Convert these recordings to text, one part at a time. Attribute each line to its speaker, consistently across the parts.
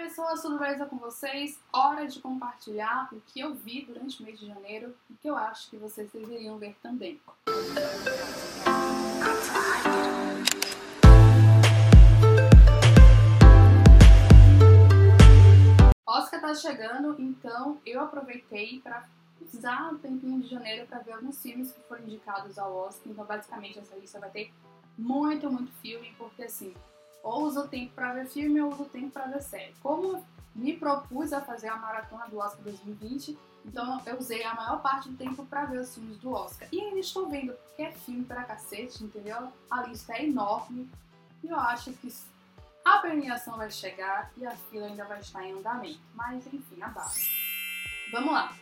Speaker 1: pessoas, tudo beleza com vocês? Hora de compartilhar o que eu vi durante o mês de janeiro e que eu acho que vocês deveriam ver também. Oscar tá chegando, então eu aproveitei para usar o tempinho de janeiro para ver alguns filmes que foram indicados ao Oscar. Então, basicamente, essa lista vai ter muito, muito filme, porque assim, ou uso tempo para ver filme ou uso tempo para ver série. Como me propus a fazer a maratona do Oscar 2020, então eu usei a maior parte do tempo para ver os filmes do Oscar. E ainda estou vendo, porque é filme pra cacete, entendeu? A lista é enorme e eu acho que a premiação vai chegar e a fila ainda vai estar em andamento. Mas enfim, a base. Vamos lá.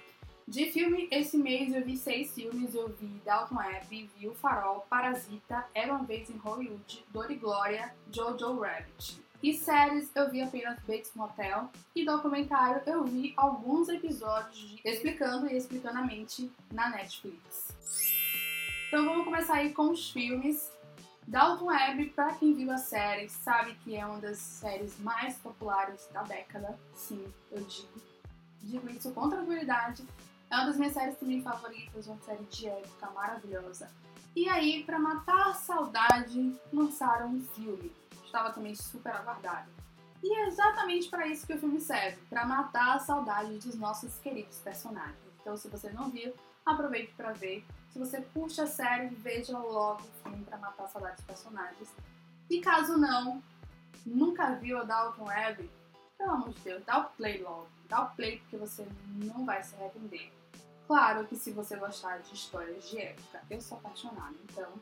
Speaker 1: De filme, esse mês eu vi seis filmes. Eu vi Dalton Abbey, vi O Farol, Parasita, Era Uma Vez em Hollywood, Dor e Glória, Jojo Rabbit. E séries, eu vi apenas Bates Motel. E documentário, eu vi alguns episódios de Explicando e Explicando a Mente na Netflix. Então vamos começar aí com os filmes. Dalton Abbey, para quem viu a série, sabe que é uma das séries mais populares da década. Sim, eu digo. Digo isso com tranquilidade. É uma das minhas séries também favoritas, uma série de época maravilhosa. E aí, para matar a saudade, lançaram um filme. Estava também super aguardado. E é exatamente para isso que o filme serve, para matar a saudade dos nossos queridos personagens. Então, se você não viu, aproveite para ver. Se você curte a série, veja logo o filme para matar a saudade dos personagens. E caso não, nunca viu a Dalton Abbey, pelo amor de Deus, dá o play logo. Dá o play porque você não vai se arrepender. Claro que se você gostar de histórias de época, eu sou apaixonada, então.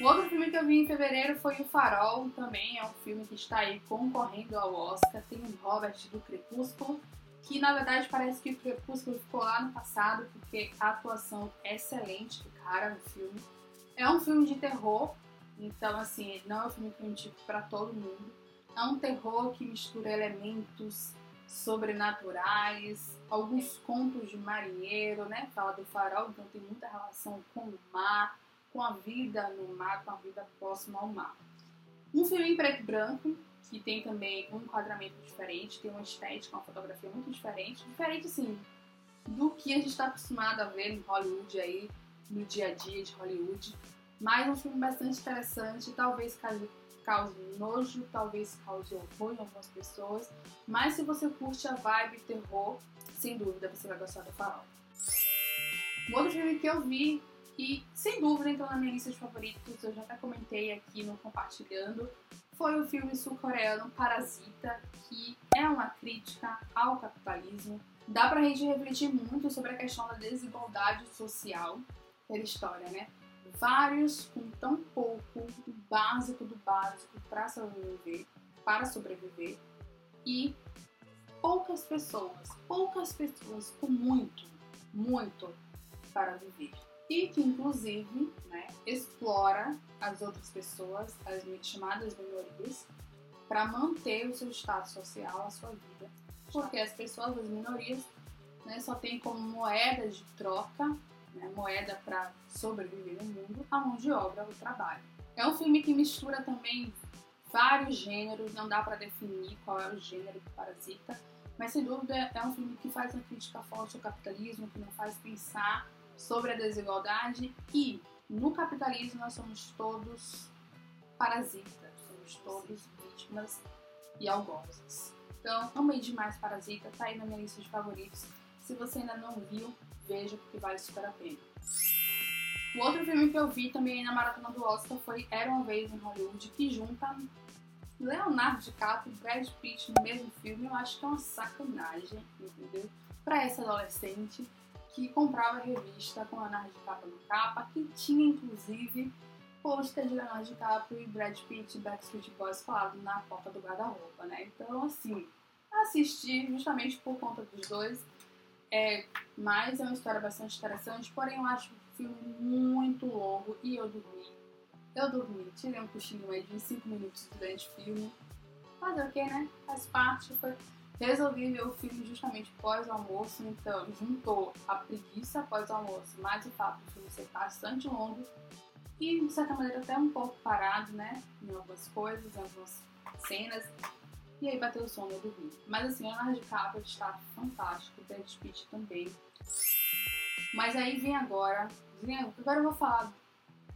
Speaker 1: O outro filme que eu vi em fevereiro foi O Farol, também é um filme que está aí concorrendo ao Oscar. Tem o Robert do Crepúsculo, que na verdade parece que o Crepúsculo ficou lá no passado, porque a atuação é excelente do cara no filme. É um filme de terror, então assim, não é um filme indico para todo mundo. É um terror que mistura elementos sobrenaturais, alguns contos de marinheiro, né? Fala do farol, então tem muita relação com o mar, com a vida no mar, com a vida próxima ao mar. Um filme em preto e branco, que tem também um enquadramento diferente, tem uma estética, uma fotografia muito diferente, diferente assim do que a gente está acostumado a ver em Hollywood aí, no dia a dia de Hollywood. Mas um filme bastante interessante, talvez cause nojo, talvez cause horror em algumas pessoas, mas se você curte a vibe terror, sem dúvida você vai gostar do Farol. Um outro filme que eu vi e sem dúvida entrou na minha lista de favoritos, eu já até comentei aqui no compartilhando, foi o filme sul-coreano Parasita, que é uma crítica ao capitalismo. Dá pra gente refletir muito sobre a questão da desigualdade social pela história, né? Vários com tão pouco, o básico do básico para sobreviver, para sobreviver e poucas pessoas, poucas pessoas com muito, muito para viver. E que inclusive né, explora as outras pessoas, as chamadas minorias, para manter o seu status social, a sua vida. Porque as pessoas, as minorias, né, só tem como moeda de troca né, moeda para sobreviver no mundo, a mão de obra, o trabalho. É um filme que mistura também vários gêneros, não dá para definir qual é o gênero do Parasita, mas sem dúvida é um filme que faz uma crítica forte ao capitalismo, que nos faz pensar sobre a desigualdade e no capitalismo nós somos todos parasitas, somos todos vítimas e algozes. Então, amei demais Parasita, tá aí na minha lista de favoritos. Se você ainda não viu, veja porque vale super a pena. O outro filme que eu vi também na maratona do Oscar foi Era uma vez em Hollywood, que junta Leonardo DiCaprio e Brad Pitt no mesmo filme. Eu acho que é uma sacanagem, entendeu? Para essa adolescente que comprava revista com Leonardo DiCaprio no capa, que tinha inclusive pôster de Leonardo DiCaprio e Brad Pitt e Backstreet Boys colado na porta do guarda-roupa, né? Então, assim, assisti justamente por conta dos dois é, mas é uma história bastante interessante, porém eu acho o filme muito longo e eu dormi. Eu dormi, tirei um cochilinho aí de 5 minutos durante o filme. Fazer o que, né? Faz parte. Foi... Resolvi ver o filme justamente pós-almoço, então juntou a preguiça pós-almoço, mais o fato filme ser bastante longo e, de certa maneira, até um pouco parado, né? Em algumas coisas, em algumas cenas. E aí bateu o sono eu dormi. Mas assim, o Leonardo DiCaprio está fantástico, o Brad Pitt também. Mas aí vem agora, vem, agora eu vou falar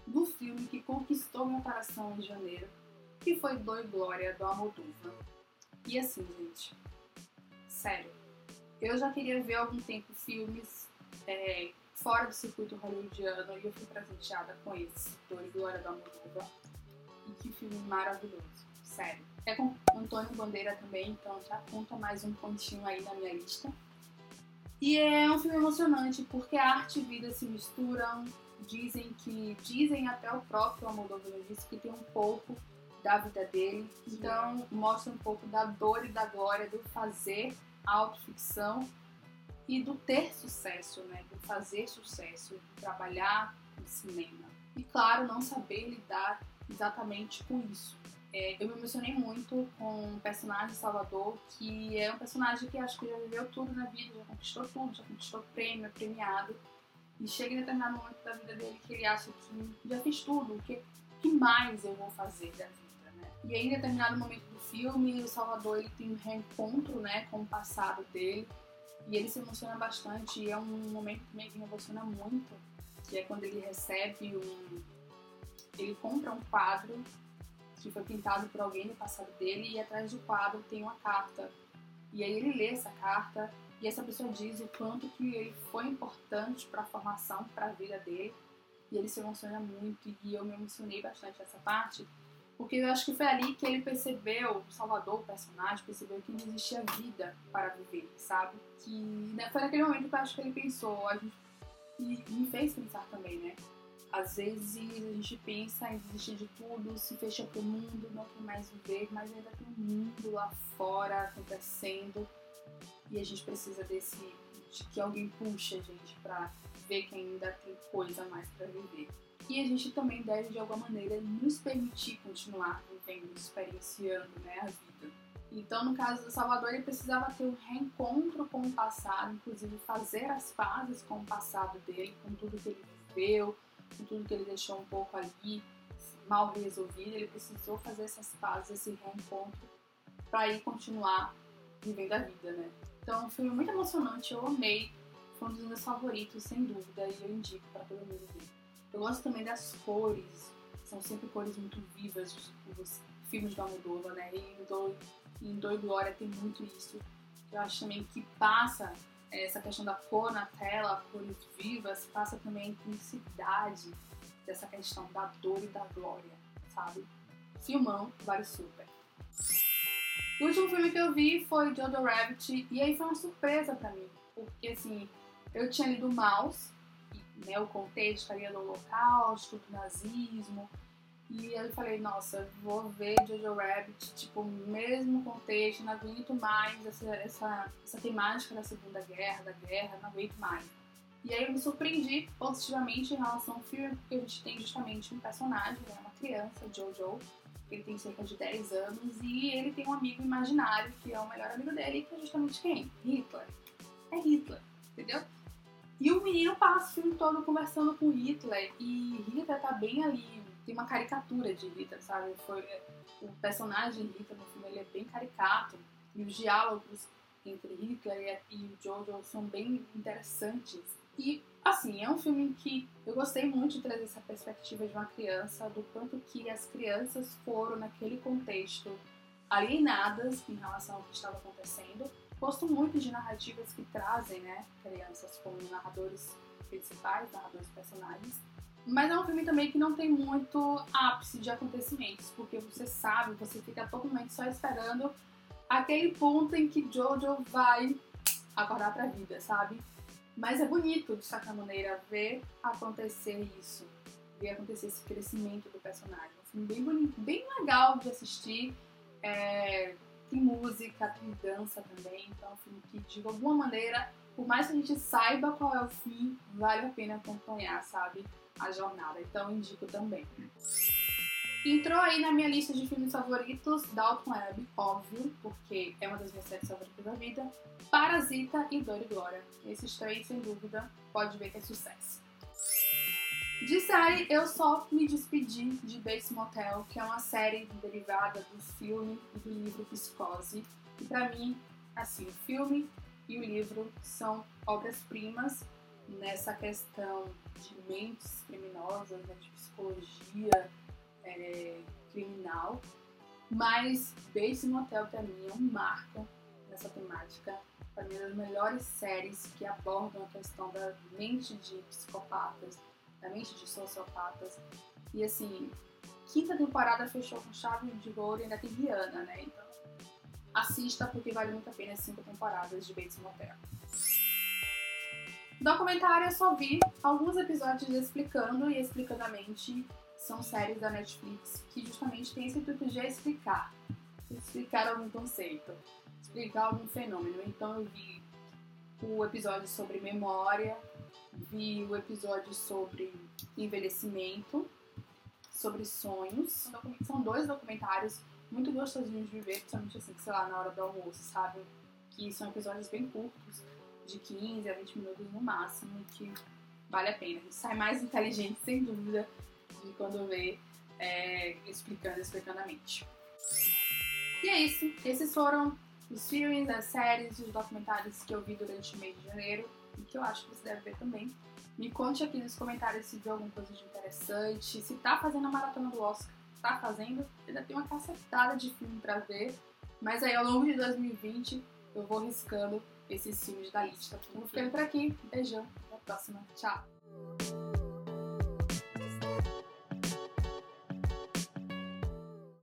Speaker 1: do filme que conquistou meu coração em janeiro, que foi Dor e Glória, do Almodóvar. E assim, gente, sério, eu já queria ver há algum tempo filmes é, fora do circuito hollywoodiano e eu fui presenteada com esse, Dor e Glória, do Almodóvar. E que filme maravilhoso, sério. É com Antônio Bandeira também, então já conta mais um pontinho aí na minha lista. E é um filme emocionante porque arte e vida se misturam. Dizem que. Dizem até o próprio Almodóvar disse que tem um pouco da vida dele. Então mostra um pouco da dor e da glória do fazer autoficção e do ter sucesso, né? Do fazer sucesso, trabalhar no cinema. E claro, não saber lidar exatamente com isso. É, eu me emocionei muito com o personagem Salvador, que é um personagem que acho que já viveu tudo na vida, já conquistou tudo, já conquistou prêmio, premiado. E chega em determinado momento da vida dele que ele acha que já fiz tudo, o que, que mais eu vou fazer da vida, né? E aí, em determinado momento do filme, o Salvador ele tem um reencontro né, com o passado dele, e ele se emociona bastante, e é um momento que me emociona muito, que é quando ele recebe um... ele compra um quadro que foi pintado por alguém no passado dele e atrás do quadro tem uma carta. E aí ele lê essa carta e essa pessoa diz o quanto que ele foi importante para a formação, para a vida dele. E ele se emociona muito e eu me emocionei bastante nessa parte, porque eu acho que foi ali que ele percebeu, Salvador, o personagem, percebeu que não existia vida para viver, sabe? Que né, foi naquele momento que eu acho que ele pensou, a gente, e me fez pensar também, né? Às vezes a gente pensa em desistir de tudo, se fecha pro mundo, não quer mais viver, mas ainda tem um mundo lá fora acontecendo e a gente precisa desse de que alguém puxe a gente para ver que ainda tem coisa mais para viver. E a gente também deve de alguma maneira nos permitir continuar vivendo, experienciando né, a vida. Então, no caso do Salvador, ele precisava ter um reencontro com o passado, inclusive fazer as pazes com o passado dele, com tudo que ele viveu, com tudo que ele deixou um pouco ali mal resolvido, ele precisou fazer essas pazes, esse reencontro, para ir continuar vivendo a vida, né? Então, um filme muito emocionante, eu amei, foi um dos meus favoritos, sem dúvida, e eu indico para todo mundo ver. Eu gosto também das cores, são sempre cores muito vivas, os, filmes do Almodóvar, né? E em Dor Glória tem muito isso. Eu acho também que passa essa questão da cor na tela, cores vivas, passa também a intensidade dessa questão da dor e da glória, sabe? Filmão, vale super. O último filme que eu vi foi Jojo Rabbit, e aí foi uma surpresa para mim, porque assim, eu tinha lido Maus, né, o contexto ali do holocausto, do nazismo, e eu falei, nossa, vou ver Jojo Rabbit, tipo, mesmo contexto, não aguento mais essa, essa, essa temática da Segunda Guerra, da guerra, não aguento mais. E aí eu me surpreendi positivamente em relação ao filme, porque a gente tem justamente um personagem, né, uma criança, Jojo, ele tem cerca de 10 anos, e ele tem um amigo imaginário, que é o melhor amigo dele, que é justamente quem? Hitler. É Hitler, entendeu? E o menino passa o filme todo conversando com Hitler, e Hitler tá bem ali, tem uma caricatura de Rita, sabe? Foi, o personagem Rita no filme ele é bem caricato e os diálogos entre Hitler e o Jojo são bem interessantes. E, assim, é um filme que eu gostei muito de trazer essa perspectiva de uma criança, do quanto que as crianças foram, naquele contexto, alienadas em relação ao que estava acontecendo. Gosto muito de narrativas que trazem, né, crianças como narradores principais, narradores personagens. Mas é um filme também que não tem muito ápice de acontecimentos, porque você sabe, você fica totalmente só esperando aquele ponto em que Jojo vai acordar pra vida, sabe? Mas é bonito, de certa maneira, ver acontecer isso, ver acontecer esse crescimento do personagem. É um filme bem bonito, bem legal de assistir. É, tem música, tem dança também, então é um filme que, de alguma maneira, por mais que a gente saiba qual é o fim, vale a pena acompanhar, sabe? A jornada, então indico também. Entrou aí na minha lista de filmes favoritos Dalton Web, óbvio, porque é uma das minhas séries favoritas da vida, Parasita e Dor e Glória. Esses três, sem dúvida, pode ver que é sucesso. De série, eu só me despedi de Bates Motel, que é uma série derivada do filme e do livro Psicose. E pra mim, assim, o filme e o livro são obras-primas nessa questão de mentes criminosas, né, de psicologia é, criminal. Mas Bates Motel mim é um marco nessa temática. Para mim, é uma das melhores séries que abordam a questão da mente de psicopatas, da mente de sociopatas. E assim, quinta temporada fechou com chave de ouro e ainda tem Rihanna, né? Então, assista porque vale muito a pena as cinco temporadas de Bates Motel. Documentário eu só vi alguns episódios explicando e explicadamente são séries da Netflix que justamente tem esse intuito de explicar, explicar algum conceito, explicar algum fenômeno. Então eu vi o episódio sobre memória, vi o episódio sobre envelhecimento, sobre sonhos. São dois documentários muito gostosinhos de ver, principalmente assim, sei lá, na hora do almoço, sabe? Que são episódios bem curtos de 15 a 20 minutos no máximo, que vale a pena. Sai mais inteligente, sem dúvida, de quando vê é, explicando, explicando a mente. E é isso. Esses foram os filmes, as séries os documentários que eu vi durante o mês de janeiro e que eu acho que você deve ver também. Me conte aqui nos comentários se viu alguma coisa de interessante, se tá fazendo a maratona do Oscar. Tá fazendo? Ainda tem uma cacetada de filme pra ver. Mas aí ao longo de 2020 eu vou riscando esses filmes da lista. Vou ficando por aqui. Beijão. Até a próxima. Tchau.